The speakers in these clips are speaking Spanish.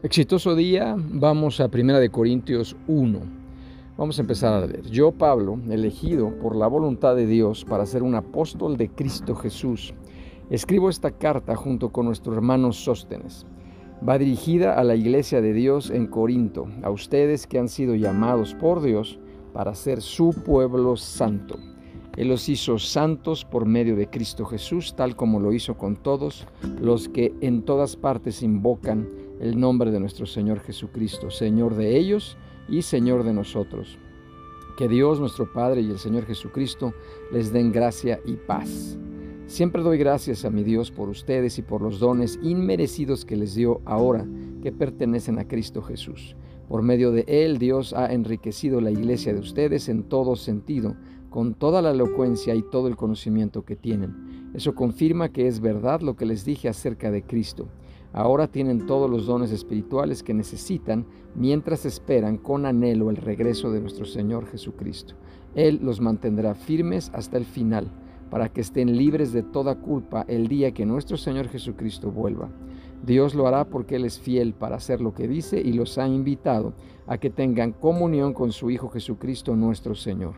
Exitoso día, vamos a Primera de Corintios 1. Vamos a empezar a leer. Yo, Pablo, elegido por la voluntad de Dios para ser un apóstol de Cristo Jesús, escribo esta carta junto con nuestro hermano Sóstenes. Va dirigida a la iglesia de Dios en Corinto, a ustedes que han sido llamados por Dios para ser su pueblo santo. Él los hizo santos por medio de Cristo Jesús, tal como lo hizo con todos los que en todas partes invocan el nombre de nuestro Señor Jesucristo, Señor de ellos y Señor de nosotros. Que Dios nuestro Padre y el Señor Jesucristo les den gracia y paz. Siempre doy gracias a mi Dios por ustedes y por los dones inmerecidos que les dio ahora que pertenecen a Cristo Jesús. Por medio de Él Dios ha enriquecido la iglesia de ustedes en todo sentido, con toda la elocuencia y todo el conocimiento que tienen. Eso confirma que es verdad lo que les dije acerca de Cristo Ahora tienen todos los dones espirituales que necesitan mientras esperan con anhelo el regreso de nuestro Señor Jesucristo. Él los mantendrá firmes hasta el final, para que estén libres de toda culpa el día que nuestro Señor Jesucristo vuelva. Dios lo hará porque Él es fiel para hacer lo que dice y los ha invitado a que tengan comunión con su Hijo Jesucristo nuestro Señor.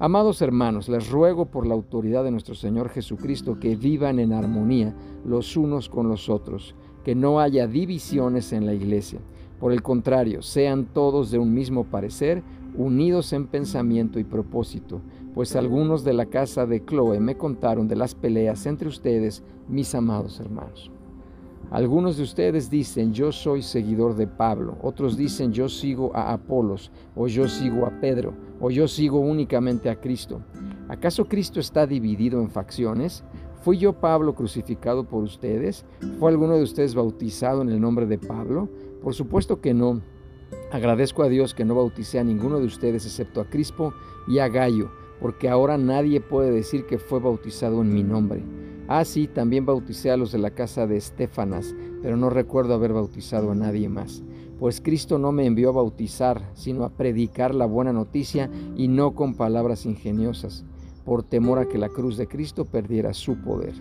Amados hermanos, les ruego por la autoridad de nuestro Señor Jesucristo que vivan en armonía los unos con los otros que no haya divisiones en la iglesia. Por el contrario, sean todos de un mismo parecer, unidos en pensamiento y propósito, pues algunos de la casa de Chloe me contaron de las peleas entre ustedes, mis amados hermanos. Algunos de ustedes dicen, yo soy seguidor de Pablo, otros dicen, yo sigo a Apolos, o yo sigo a Pedro, o yo sigo únicamente a Cristo. ¿Acaso Cristo está dividido en facciones? ¿Fui yo Pablo crucificado por ustedes? ¿Fue alguno de ustedes bautizado en el nombre de Pablo? Por supuesto que no. Agradezco a Dios que no bauticé a ninguno de ustedes excepto a Crispo y a Gallo, porque ahora nadie puede decir que fue bautizado en mi nombre. Ah, sí, también bauticé a los de la casa de Estefanas, pero no recuerdo haber bautizado a nadie más. Pues Cristo no me envió a bautizar, sino a predicar la buena noticia y no con palabras ingeniosas por temor a que la cruz de Cristo perdiera su poder.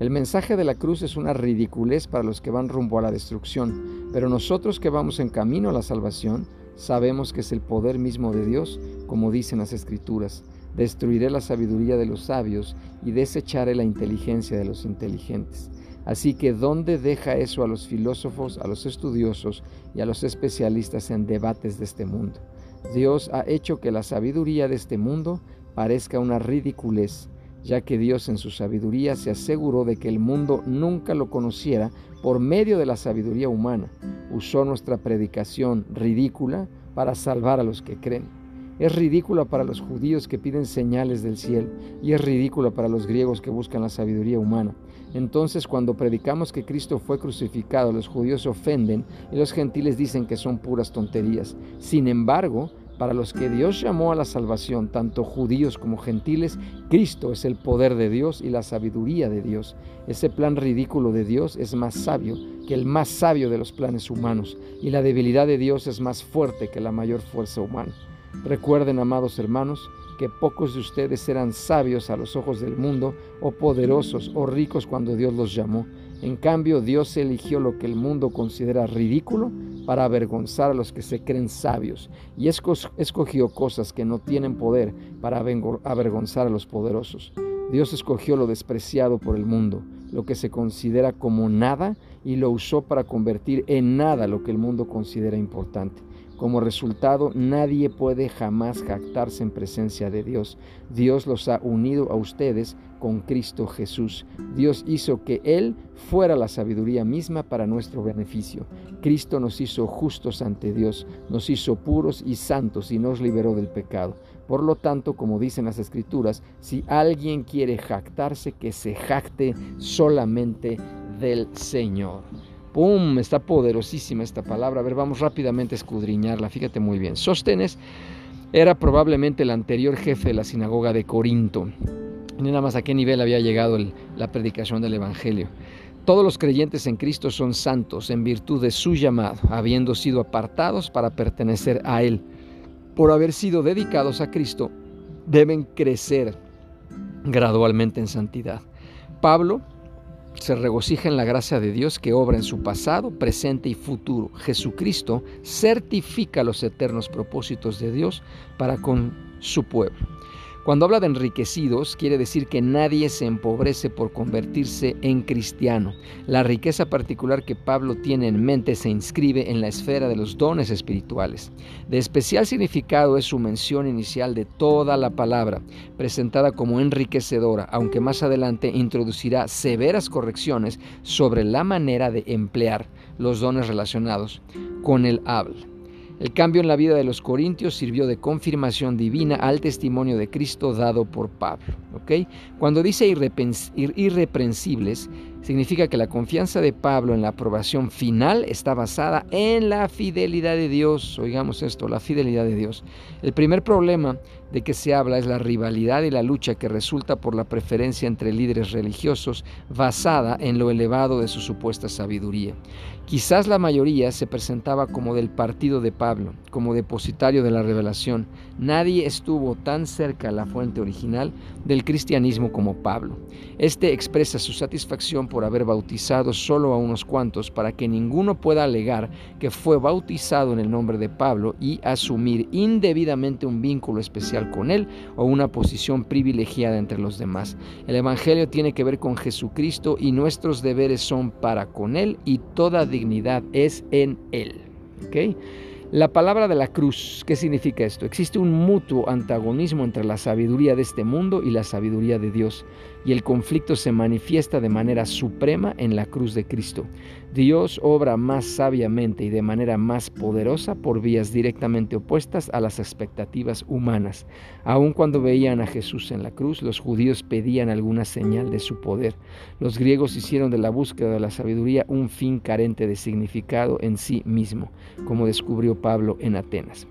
El mensaje de la cruz es una ridiculez para los que van rumbo a la destrucción, pero nosotros que vamos en camino a la salvación, sabemos que es el poder mismo de Dios, como dicen las Escrituras. Destruiré la sabiduría de los sabios y desecharé la inteligencia de los inteligentes. Así que, ¿dónde deja eso a los filósofos, a los estudiosos y a los especialistas en debates de este mundo? Dios ha hecho que la sabiduría de este mundo parezca una ridiculez, ya que Dios en su sabiduría se aseguró de que el mundo nunca lo conociera por medio de la sabiduría humana. Usó nuestra predicación ridícula para salvar a los que creen. Es ridícula para los judíos que piden señales del cielo y es ridícula para los griegos que buscan la sabiduría humana. Entonces cuando predicamos que Cristo fue crucificado, los judíos se ofenden y los gentiles dicen que son puras tonterías. Sin embargo, para los que Dios llamó a la salvación, tanto judíos como gentiles, Cristo es el poder de Dios y la sabiduría de Dios. Ese plan ridículo de Dios es más sabio que el más sabio de los planes humanos, y la debilidad de Dios es más fuerte que la mayor fuerza humana. Recuerden, amados hermanos, que pocos de ustedes eran sabios a los ojos del mundo, o poderosos o ricos cuando Dios los llamó. En cambio, Dios eligió lo que el mundo considera ridículo para avergonzar a los que se creen sabios, y escogió cosas que no tienen poder para avergonzar a los poderosos. Dios escogió lo despreciado por el mundo, lo que se considera como nada, y lo usó para convertir en nada lo que el mundo considera importante. Como resultado, nadie puede jamás jactarse en presencia de Dios. Dios los ha unido a ustedes con Cristo Jesús. Dios hizo que Él fuera la sabiduría misma para nuestro beneficio. Cristo nos hizo justos ante Dios, nos hizo puros y santos y nos liberó del pecado. Por lo tanto, como dicen las Escrituras, si alguien quiere jactarse, que se jacte solamente del Señor. ¡Pum! Está poderosísima esta palabra. A ver, vamos rápidamente a escudriñarla. Fíjate muy bien. Sóstenes era probablemente el anterior jefe de la sinagoga de Corinto. Y nada más a qué nivel había llegado la predicación del Evangelio. Todos los creyentes en Cristo son santos en virtud de su llamado, habiendo sido apartados para pertenecer a Él. Por haber sido dedicados a Cristo, deben crecer gradualmente en santidad. Pablo se regocija en la gracia de Dios que obra en su pasado, presente y futuro. Jesucristo certifica los eternos propósitos de Dios para con su pueblo. Cuando habla de enriquecidos, quiere decir que nadie se empobrece por convertirse en cristiano. La riqueza particular que Pablo tiene en mente se inscribe en la esfera de los dones espirituales. De especial significado es su mención inicial de toda la palabra, presentada como enriquecedora, aunque más adelante introducirá severas correcciones sobre la manera de emplear los dones relacionados con el habla. El cambio en la vida de los corintios sirvió de confirmación divina al testimonio de Cristo dado por Pablo. Cuando dice irreprensibles, significa que la confianza de Pablo en la aprobación final está basada en la fidelidad de Dios. Oigamos esto, la fidelidad de Dios. El primer problema de que se habla es la rivalidad y la lucha que resulta por la preferencia entre líderes religiosos basada en lo elevado de su supuesta sabiduría. Quizás la mayoría se presentaba como del partido de Pablo, como depositario de la revelación. Nadie estuvo tan cerca a la fuente original del cristianismo como Pablo. Este expresa su satisfacción por haber bautizado solo a unos cuantos para que ninguno pueda alegar que fue bautizado en el nombre de Pablo y asumir indebidamente un vínculo especial con él o una posición privilegiada entre los demás. El Evangelio tiene que ver con Jesucristo y nuestros deberes son para con él y toda dignidad es en Él. La palabra de la cruz, ¿qué significa esto? Existe un mutuo antagonismo entre la sabiduría de este mundo y la sabiduría de Dios, y el conflicto se manifiesta de manera suprema en la cruz de Cristo. Dios obra más sabiamente y de manera más poderosa por vías directamente opuestas a las expectativas humanas. Aun cuando veían a Jesús en la cruz, los judíos pedían alguna señal de su poder. Los griegos hicieron de la búsqueda de la sabiduría un fin carente de significado en sí mismo, como descubrió Pablo en Atenas.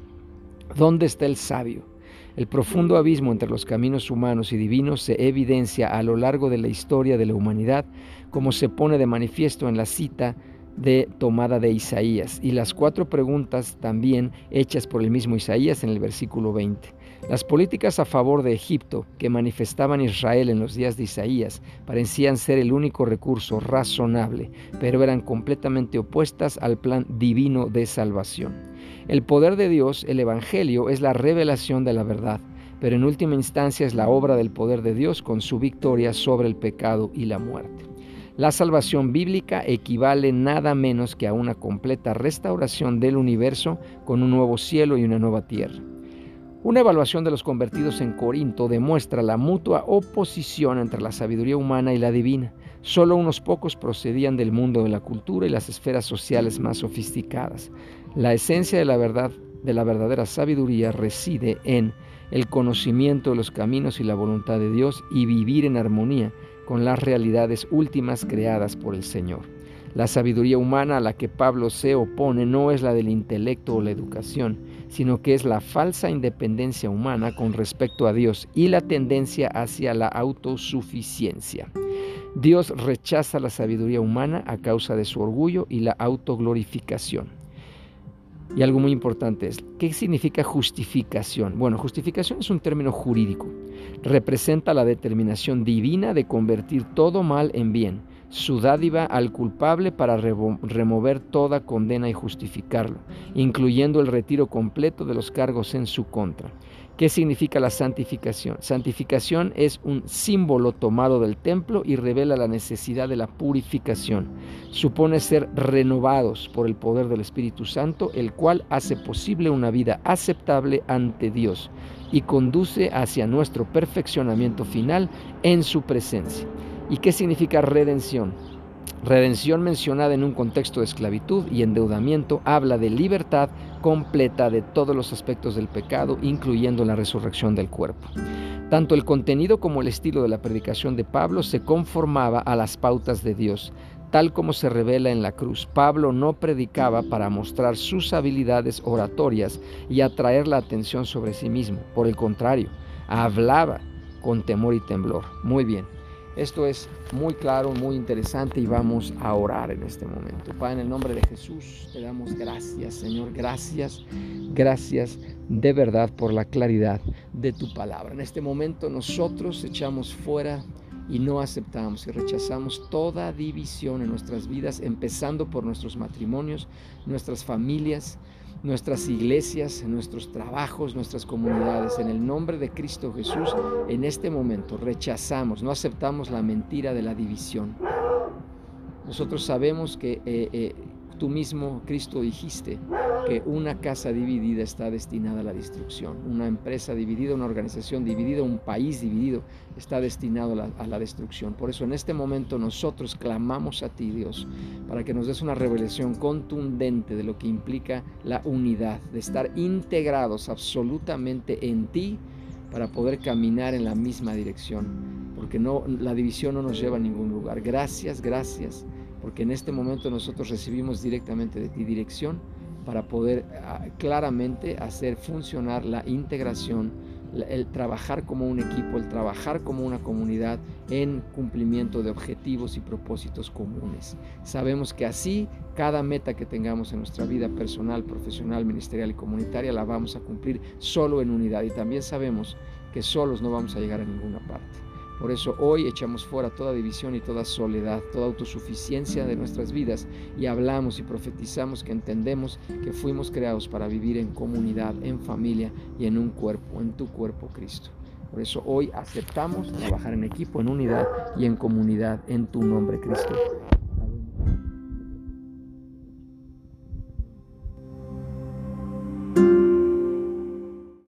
¿Dónde está el sabio? El profundo abismo entre los caminos humanos y divinos se evidencia a lo largo de la historia de la humanidad, como se pone de manifiesto en la cita de tomada de Isaías y las cuatro preguntas también hechas por el mismo Isaías en el versículo 20. Las políticas a favor de Egipto que manifestaban Israel en los días de Isaías parecían ser el único recurso razonable, pero eran completamente opuestas al plan divino de salvación. El poder de Dios, el Evangelio, es la revelación de la verdad, pero en última instancia es la obra del poder de Dios con su victoria sobre el pecado y la muerte. La salvación bíblica equivale nada menos que a una completa restauración del universo con un nuevo cielo y una nueva tierra. Una evaluación de los convertidos en Corinto demuestra la mutua oposición entre la sabiduría humana y la divina. Solo unos pocos procedían del mundo de la cultura y las esferas sociales más sofisticadas. La esencia de la verdad, de la verdadera sabiduría reside en el conocimiento de los caminos y la voluntad de Dios y vivir en armonía con las realidades últimas creadas por el Señor. La sabiduría humana a la que Pablo se opone no es la del intelecto o la educación, sino que es la falsa independencia humana con respecto a Dios y la tendencia hacia la autosuficiencia. Dios rechaza la sabiduría humana a causa de su orgullo y la autoglorificación. Y algo muy importante es, ¿qué significa justificación? Bueno, justificación es un término jurídico. Representa la determinación divina de convertir todo mal en bien su dádiva al culpable para remover toda condena y justificarlo, incluyendo el retiro completo de los cargos en su contra. ¿Qué significa la santificación? Santificación es un símbolo tomado del templo y revela la necesidad de la purificación. Supone ser renovados por el poder del Espíritu Santo, el cual hace posible una vida aceptable ante Dios y conduce hacia nuestro perfeccionamiento final en su presencia. ¿Y qué significa redención? Redención mencionada en un contexto de esclavitud y endeudamiento habla de libertad completa de todos los aspectos del pecado, incluyendo la resurrección del cuerpo. Tanto el contenido como el estilo de la predicación de Pablo se conformaba a las pautas de Dios, tal como se revela en la cruz. Pablo no predicaba para mostrar sus habilidades oratorias y atraer la atención sobre sí mismo. Por el contrario, hablaba con temor y temblor. Muy bien. Esto es muy claro, muy interesante y vamos a orar en este momento. Padre, en el nombre de Jesús te damos gracias, Señor. Gracias, gracias de verdad por la claridad de tu palabra. En este momento nosotros echamos fuera y no aceptamos y rechazamos toda división en nuestras vidas, empezando por nuestros matrimonios, nuestras familias, nuestras iglesias, nuestros trabajos, nuestras comunidades. En el nombre de Cristo Jesús, en este momento rechazamos, no aceptamos la mentira de la división. Nosotros sabemos que eh, eh, tú mismo, Cristo, dijiste que una casa dividida está destinada a la destrucción. Una empresa dividida, una organización dividida, un país dividido está destinado a la, destrucción. Por eso en este momento nosotros clamamos a ti, Dios, para que nos des una revelación contundente de lo que implica la unidad, de estar integrados absolutamente en ti para poder caminar en la misma dirección, porque no la división no nos lleva a ningún lugar. Gracias, gracias porque en este momento nosotros recibimos directamente de ti dirección para poder ah, claramente hacer funcionar la integración, el trabajar como un equipo, el trabajar como una comunidad en cumplimiento de objetivos y propósitos comunes. Sabemos que así cada meta que tengamos en nuestra vida personal, profesional, ministerial y comunitaria la vamos a cumplir solo en unidad y también sabemos que solos no vamos a llegar a ninguna parte. Por eso hoy echamos fuera toda división y toda soledad, toda autosuficiencia de nuestras vidas y hablamos y profetizamos que entendemos que fuimos creados para vivir en comunidad, en familia y en un cuerpo, en tu cuerpo Cristo. Por eso hoy aceptamos trabajar en equipo, en unidad y en comunidad en tu nombre Cristo.